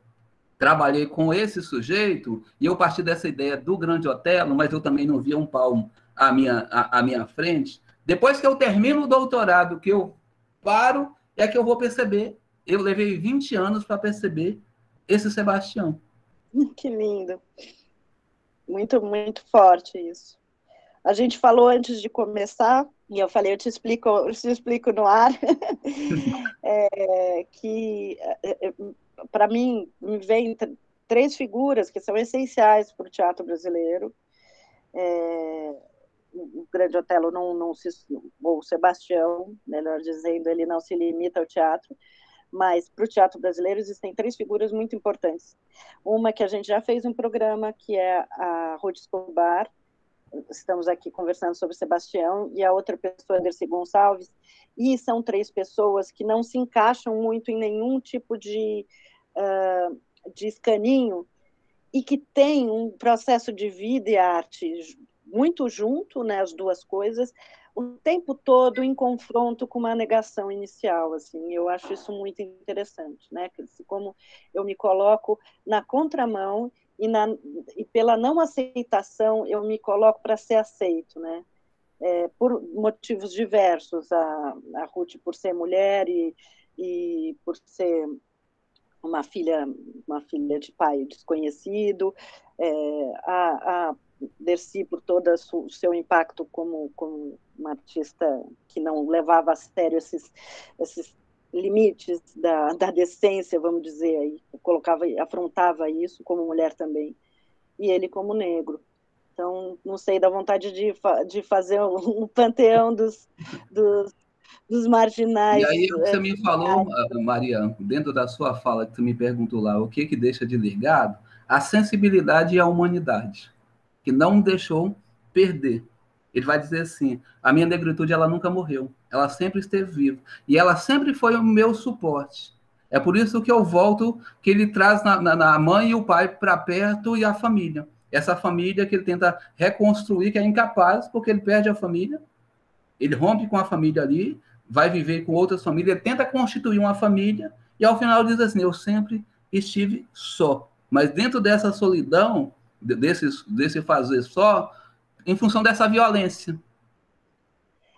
trabalhei com esse sujeito, e eu parti dessa ideia do grande Otelo, mas eu também não via um palmo à minha, à, à minha frente, depois que eu termino o doutorado, que eu paro, é que eu vou perceber. Eu levei 20 anos para perceber esse Sebastião. Que lindo. Muito, muito forte isso. A gente falou antes de começar, e eu falei, eu te explico, eu te explico no ar, é, que é, é, para mim me vem três figuras que são essenciais para o teatro brasileiro. É, o Grande Otelo não, não se, ou Sebastião, melhor dizendo, ele não se limita ao teatro, mas para o teatro brasileiro existem três figuras muito importantes. Uma que a gente já fez um programa, que é a Ruth Escobar, estamos aqui conversando sobre Sebastião, e a outra pessoa, Anderson Gonçalves, e são três pessoas que não se encaixam muito em nenhum tipo de, uh, de escaninho, e que têm um processo de vida e arte muito junto, né, as duas coisas, o tempo todo em confronto com uma negação inicial, assim, eu acho isso muito interessante, né, como eu me coloco na contramão e, na, e pela não aceitação eu me coloco para ser aceito, né, é, por motivos diversos, a, a Ruth por ser mulher e, e por ser uma filha, uma filha de pai desconhecido, é, a, a Dercy por todo o seu impacto como, como uma artista que não levava a sério esses, esses limites da, da decência, vamos dizer aí, colocava, afrontava isso como mulher também, e ele como negro. Então, não sei, dá vontade de, de fazer um, panteão dos, dos, dos, marginais. E aí você me falou, Maria, dentro da sua fala, que você me perguntou lá, o que que deixa de ligado? A sensibilidade e a humanidade, que não deixou perder. Ele vai dizer assim, a minha negritude, ela nunca morreu, ela sempre esteve viva, e ela sempre foi o meu suporte. É por isso que eu volto, que ele traz na, na, na mãe e o pai para perto e a família essa família que ele tenta reconstruir, que é incapaz, porque ele perde a família, ele rompe com a família ali, vai viver com outras famílias, tenta constituir uma família, e ao final diz assim: Eu sempre estive só. Mas dentro dessa solidão, desse, desse fazer só, em função dessa violência.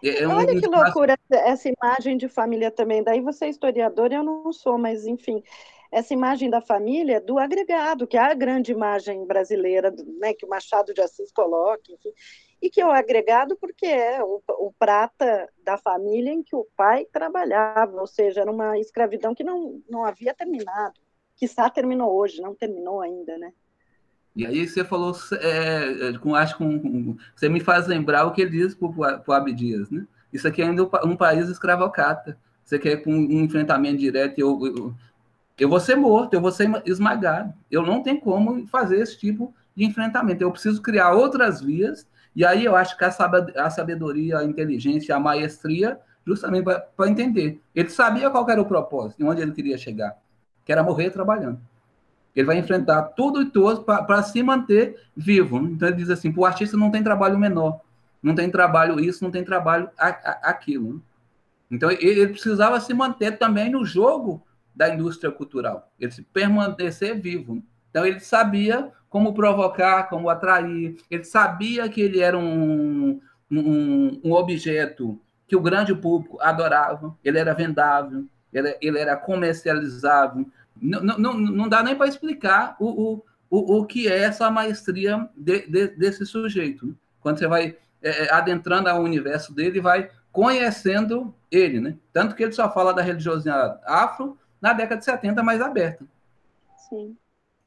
É, é Olha um que loucura essa imagem de família também. Daí você é historiador, eu não sou, mas enfim essa imagem da família do agregado, que é a grande imagem brasileira, né, que o Machado de Assis coloca, enfim, e que é o agregado porque é o, o, prata da família em que o pai trabalhava, ou seja, era uma escravidão que não, não havia terminado, que está terminou hoje, não terminou ainda, né? E aí você falou, é, é, com, acho que você me faz lembrar o que ele diz para o Abdias, né? Isso aqui é ainda um país escravocrata. Você quer com um enfrentamento direto, eu, eu eu vou ser morto, eu vou ser esmagado. Eu não tenho como fazer esse tipo de enfrentamento. Eu preciso criar outras vias, e aí eu acho que a sabedoria, a inteligência, a maestria, justamente para entender. Ele sabia qual era o propósito, onde ele queria chegar, que era morrer trabalhando. Ele vai enfrentar tudo e todos para se manter vivo. Então ele diz assim: o artista não tem trabalho menor, não tem trabalho isso, não tem trabalho aquilo. Então ele precisava se manter também no jogo da indústria cultural, ele se permanecer vivo. Então ele sabia como provocar, como atrair, ele sabia que ele era um, um, um objeto que o grande público adorava, ele era vendável, ele, ele era comercializável. Não, não, não dá nem para explicar o, o, o, o que é essa maestria de, de, desse sujeito. Quando você vai é, é adentrando ao universo dele, vai conhecendo ele, né? Tanto que ele só fala da religiosidade afro, na década de 70 mais aberta. Sim.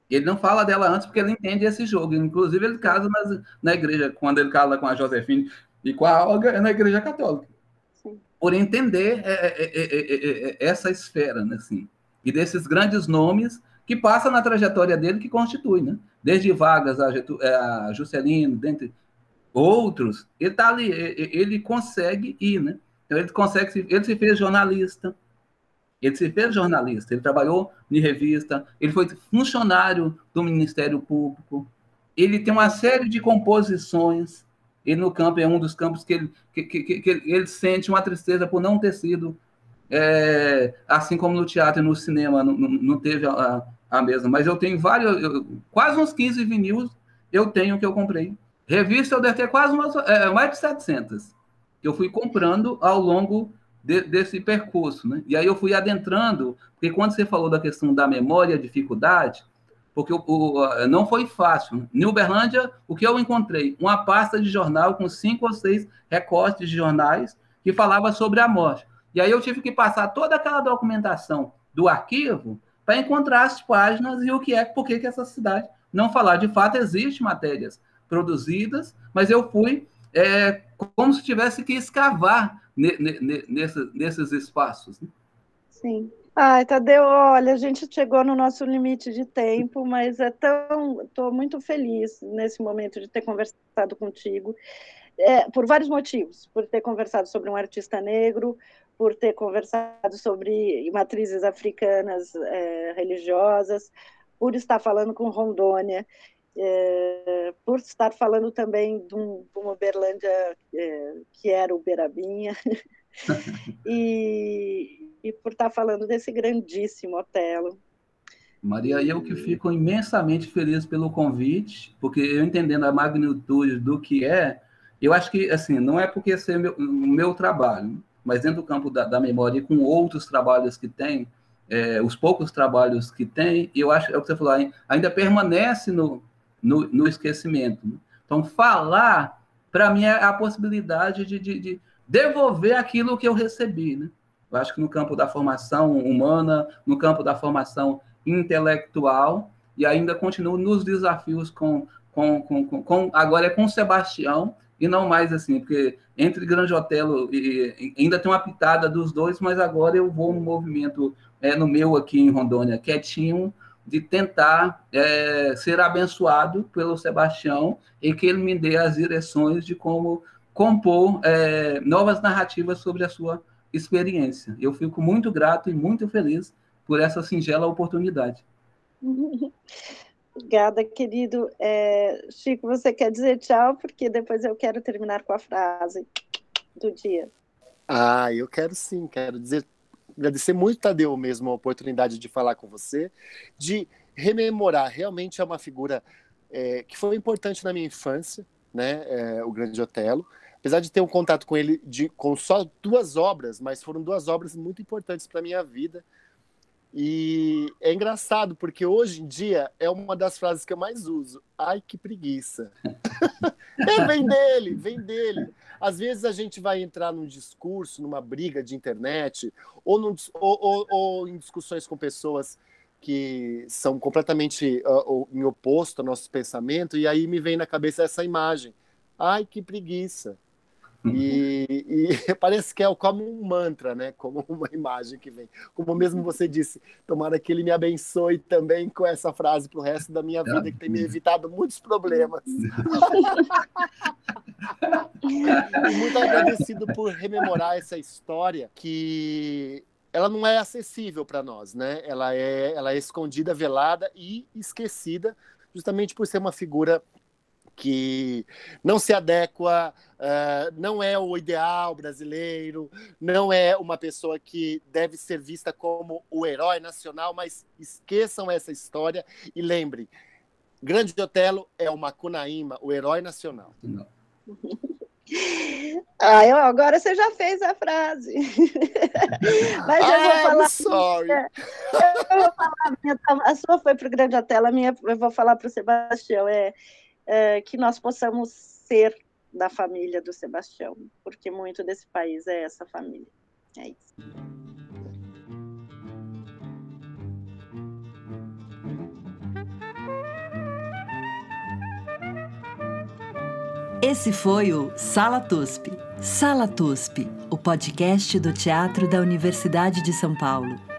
Ele não fala dela antes porque ele entende esse jogo. Inclusive, ele casa nas, na igreja, quando ele casa com a Josefine e com a Olga, é na igreja católica. Sim. Por entender é é, é, é, essa esfera, né, assim, e desses grandes nomes que passam na trajetória dele que constitui, né? Desde Vargas a, a Juscelino, dentre outros, ele tá ali, ele consegue ir, né? Então ele consegue, ele se fez jornalista, ele se fez jornalista, ele trabalhou em revista, ele foi funcionário do Ministério Público, ele tem uma série de composições. Ele no campo é um dos campos que ele, que, que, que ele sente uma tristeza por não ter sido, é, assim como no teatro e no cinema, não, não teve a, a mesma. Mas eu tenho vários, eu, quase uns 15 vinis eu tenho que eu comprei. Revista eu deve ter quase umas, é, mais de 700 que eu fui comprando ao longo de, desse percurso. Né? E aí eu fui adentrando, porque quando você falou da questão da memória, dificuldade, porque o, o, não foi fácil. Em Uberlândia, o que eu encontrei? Uma pasta de jornal com cinco ou seis recortes de jornais que falava sobre a morte. E aí eu tive que passar toda aquela documentação do arquivo para encontrar as páginas e o que é, por que essa cidade não falar. De fato, existem matérias produzidas, mas eu fui é, como se tivesse que escavar nesses, espaços. Né? Sim. Ai, Tadeu, olha, a gente chegou no nosso limite de tempo, mas é tão. Estou muito feliz nesse momento de ter conversado contigo, é, por vários motivos. Por ter conversado sobre um artista negro, por ter conversado sobre matrizes africanas é, religiosas, por estar falando com Rondônia é, por estar falando também de, um, de uma Uberlândia é, que era Uberabinha, e, e por estar falando desse grandíssimo Otelo. Maria, eu que fico imensamente feliz pelo convite, porque eu entendendo a magnitude do que é, eu acho que, assim, não é porque esse é meu, o meu trabalho, mas dentro do campo da, da memória e com outros trabalhos que tem, é, os poucos trabalhos que tem, eu acho, é o que você falou, ainda permanece no, no, no esquecimento. Né? Então, falar, para mim, é a possibilidade de, de, de, devolver aquilo que eu recebi. Né? Eu acho que no campo da formação humana, no campo da formação intelectual, e ainda continuo nos desafios com, com, com, com, com agora é com Sebastião, e não mais assim, porque entre Grande Otelo e, e, ainda tem uma pitada dos dois, mas agora eu vou no movimento, é, no meu aqui em Rondônia, quietinho, de tentar é, ser abençoado pelo Sebastião e que ele me dê as direções de como compor é, novas narrativas sobre a sua experiência. Eu fico muito grato e muito feliz por essa singela oportunidade. Obrigada, querido. É, Chico, você quer dizer tchau? Porque depois eu quero terminar com a frase do dia. Ah, eu quero sim, quero dizer, agradecer muito, Tadeu, mesmo a oportunidade de falar com você, de rememorar. Realmente é uma figura é, que foi importante na minha infância, né? É, o Grande Otelo. Apesar de ter um contato com ele de, com só duas obras, mas foram duas obras muito importantes para minha vida. E é engraçado, porque hoje em dia é uma das frases que eu mais uso. Ai, que preguiça. é, vem dele, vem dele. Às vezes a gente vai entrar num discurso, numa briga de internet, ou, num, ou, ou, ou em discussões com pessoas que são completamente uh, em oposto ao nosso pensamento, e aí me vem na cabeça essa imagem. Ai, que preguiça. E, e, parece que é como um mantra, né? Como uma imagem que vem. Como mesmo você disse, tomara que ele me abençoe também com essa frase para o resto da minha vida, que tem me evitado muitos problemas. e muito agradecido por rememorar essa história que ela não é acessível para nós, né? Ela é, ela é escondida, velada e esquecida, justamente por ser uma figura que não se adequa, uh, não é o ideal brasileiro, não é uma pessoa que deve ser vista como o herói nacional, mas esqueçam essa história e lembrem, Grande Otelo é o Macunaíma, o herói nacional. Não. Ah, eu, agora você já fez a frase. Mas eu vou falar. Sorry. Eu vou falar a, minha, a sua foi para o Grande Hotel, a minha eu vou falar para o Sebastião. É, é, que nós possamos ser da família do Sebastião, porque muito desse país é essa família. É isso. Esse foi o Sala TUSP. Sala TUSP, o podcast do Teatro da Universidade de São Paulo.